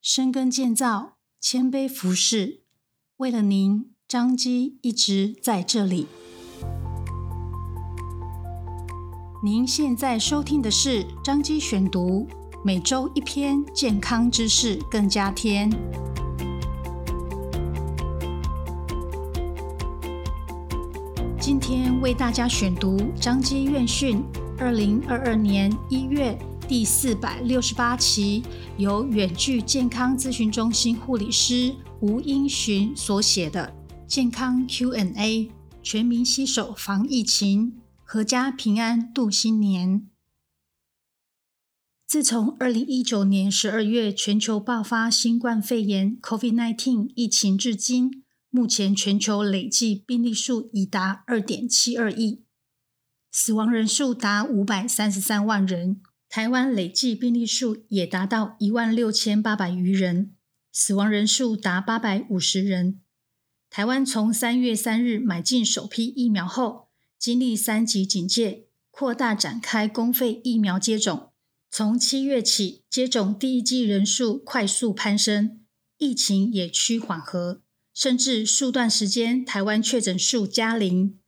深耕建造，谦卑服侍。为了您，张基一直在这里。您现在收听的是张基选读，每周一篇健康知识，更加添。今天为大家选读张基院讯二零二二年一月第四百六十八期，由远距健康咨询中心护理师吴英寻所写的健康 Q&A，全民携手防疫情，阖家平安度新年。自从二零一九年十二月全球爆发新冠肺炎 （COVID-19） 疫情至今。目前全球累计病例数已达二点七二亿，死亡人数达五百三十三万人。台湾累计病例数也达到一万六千八百余人，死亡人数达八百五十人。台湾从三月三日买进首批疫苗后，经历三级警戒，扩大展开公费疫苗接种。从七月起，接种第一剂人数快速攀升，疫情也趋缓和。甚至数段时间，台湾确诊数加零。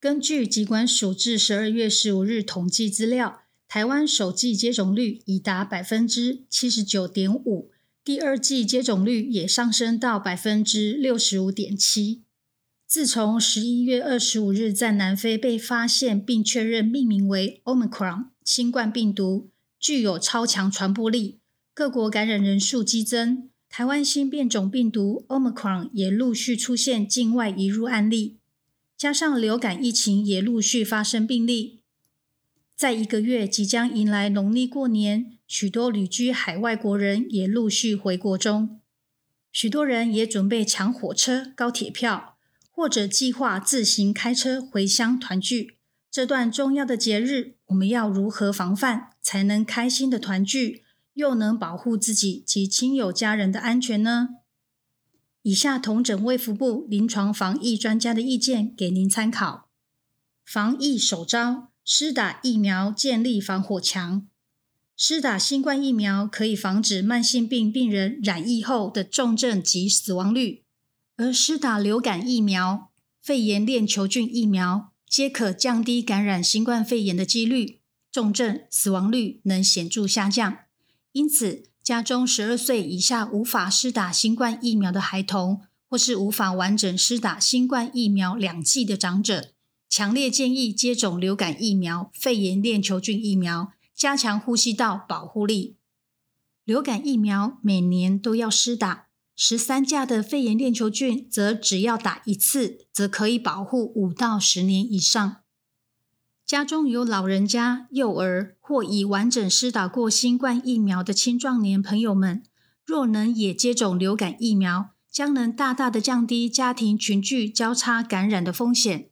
根据疾管署至十二月十五日统计资料，台湾首季接种率已达百分之七十九点五，第二季接种率也上升到百分之六十五点七。自从十一月二十五日在南非被发现并确认命名为 Omicron 新冠病毒，具有超强传播力，各国感染人数激增。台湾新变种病毒 Omicron 也陆续出现境外移入案例，加上流感疫情也陆续发生病例。在一个月即将迎来农历过年，许多旅居海外国人也陆续回国中，许多人也准备抢火车、高铁票，或者计划自行开车回乡团聚。这段重要的节日，我们要如何防范，才能开心的团聚？又能保护自己及亲友家人的安全呢？以下同整卫福部临床防疫专家的意见给您参考。防疫首招：施打疫苗，建立防火墙。施打新冠疫苗可以防止慢性病病人染疫后的重症及死亡率，而施打流感疫苗、肺炎链球菌疫苗皆可降低感染新冠肺炎的几率，重症死亡率能显著下降。因此，家中十二岁以下无法施打新冠疫苗的孩童，或是无法完整施打新冠疫苗两剂的长者，强烈建议接种流感疫苗、肺炎链球菌疫苗，加强呼吸道保护力。流感疫苗每年都要施打，十三价的肺炎链球菌则只要打一次，则可以保护五到十年以上。家中有老人家、幼儿或已完整施打过新冠疫苗的青壮年朋友们，若能也接种流感疫苗，将能大大的降低家庭群聚交叉感染的风险。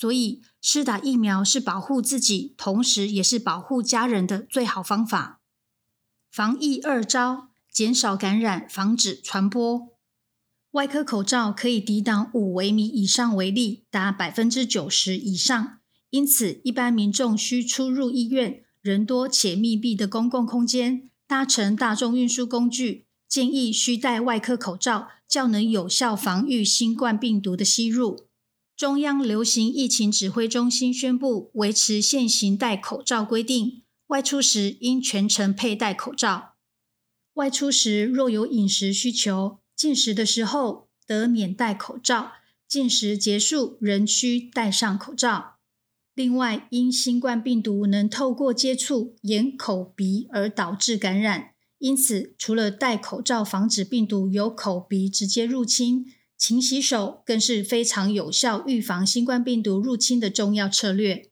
所以，施打疫苗是保护自己，同时也是保护家人的最好方法。防疫二招：减少感染，防止传播。外科口罩可以抵挡五微米以上微粒，达百分之九十以上。因此，一般民众需出入医院、人多且密闭的公共空间，搭乘大众运输工具，建议需戴外科口罩，较能有效防御新冠病毒的吸入。中央流行疫情指挥中心宣布，维持现行戴口罩规定，外出时应全程佩戴口罩。外出时若有饮食需求，进食的时候得免戴口罩，进食结束仍需戴上口罩。另外，因新冠病毒能透过接触眼、口、鼻而导致感染，因此除了戴口罩防止病毒由口鼻直接入侵，勤洗手更是非常有效预防新冠病毒入侵的重要策略。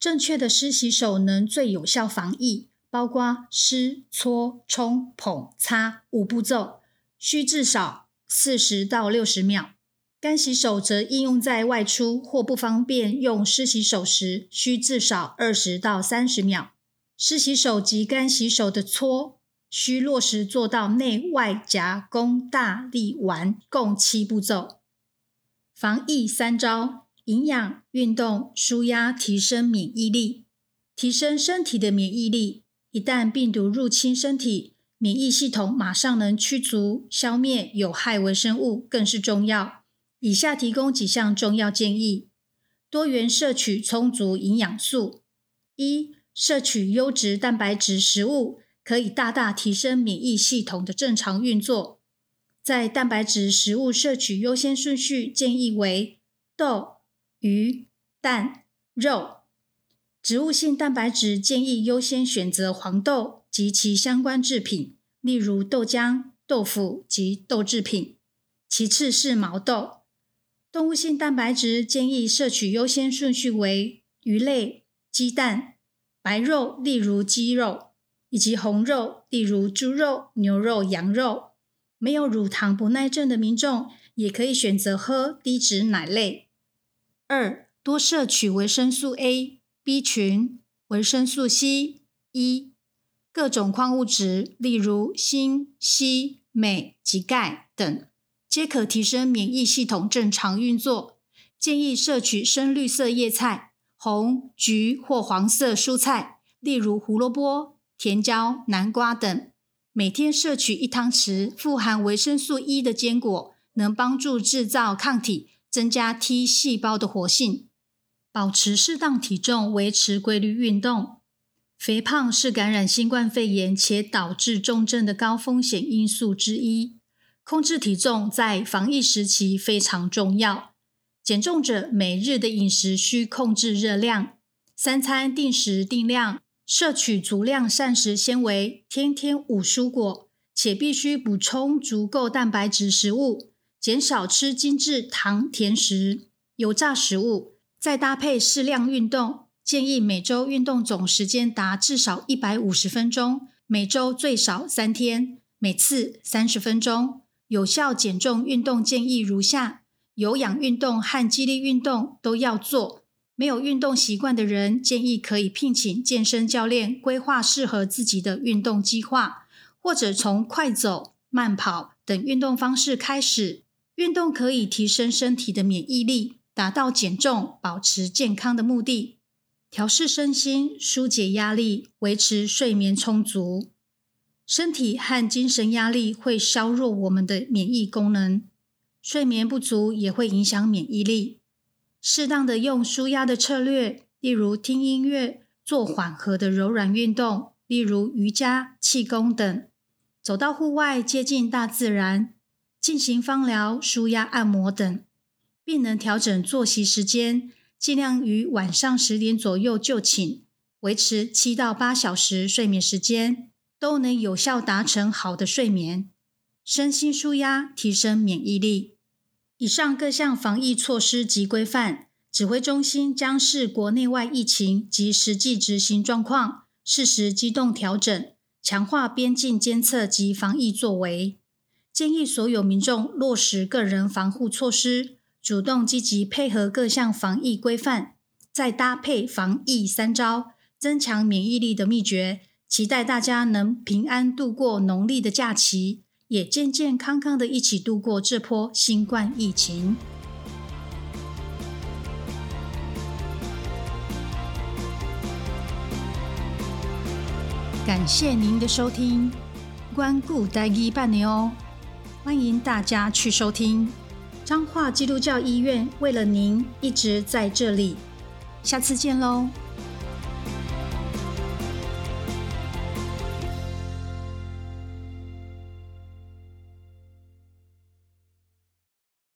正确的湿洗手能最有效防疫，包括湿、搓、冲、捧、擦五步骤，需至少四十到六十秒。干洗手则应用在外出或不方便用湿洗手时，需至少二十到三十秒。湿洗手及干洗手的搓，需落实做到内外夹攻大力丸共七步骤。防疫三招：营养、运动、舒压，提升免疫力。提升身体的免疫力，一旦病毒入侵身体，免疫系统马上能驱逐、消灭有害微生物更是重要。以下提供几项重要建议：多元摄取充足营养素。一、摄取优质蛋白质食物，可以大大提升免疫系统的正常运作。在蛋白质食物摄取优先顺序建议为豆、鱼、蛋、肉。植物性蛋白质建议优先选择黄豆及其相关制品，例如豆浆、豆腐及豆制品。其次是毛豆。动物性蛋白质建议摄取优先顺序为鱼类、鸡蛋、白肉，例如鸡肉，以及红肉，例如猪肉、牛肉、羊肉。没有乳糖不耐症的民众，也可以选择喝低脂奶类。二、多摄取维生素 A。B 群、维生素 C、E、各种矿物质，例如锌、硒、镁及钙等，皆可提升免疫系统正常运作。建议摄取深绿色叶菜、红、橘或黄色蔬菜，例如胡萝卜、甜椒、南瓜等。每天摄取一汤匙富含维生素 E 的坚果，能帮助制造抗体，增加 T 细胞的活性。保持适当体重，维持规律运动。肥胖是感染新冠肺炎且导致重症的高风险因素之一。控制体重在防疫时期非常重要。减重者每日的饮食需控制热量，三餐定时定量，摄取足量膳食纤维，天天五蔬果，且必须补充足够蛋白质食物，减少吃精致糖甜食、油炸食物。再搭配适量运动，建议每周运动总时间达至少一百五十分钟，每周最少三天，每次三十分钟。有效减重运动建议如下：有氧运动和肌力运动都要做。没有运动习惯的人，建议可以聘请健身教练规划适合自己的运动计划，或者从快走、慢跑等运动方式开始。运动可以提升身体的免疫力。达到减重、保持健康的目的，调适身心、纾解压力、维持睡眠充足。身体和精神压力会削弱我们的免疫功能，睡眠不足也会影响免疫力。适当的用舒压的策略，例如听音乐、做缓和的柔软运动，例如瑜伽、气功等；走到户外，接近大自然，进行芳疗、舒压按摩等。并能调整作息时间，尽量于晚上十点左右就寝，维持七到八小时睡眠时间，都能有效达成好的睡眠。身心舒压，提升免疫力。以上各项防疫措施及规范，指挥中心将视国内外疫情及实际执行状况，适时机动调整，强化边境监测及防疫作为。建议所有民众落实个人防护措施。主动积极配合各项防疫规范，再搭配防疫三招，增强免疫力的秘诀。期待大家能平安度过农历的假期，也健健康康的一起度过这波新冠疫情。感谢您的收听，关顾台语伴你哦，欢迎大家去收听。彰化基督教医院为了您一直在这里，下次见喽。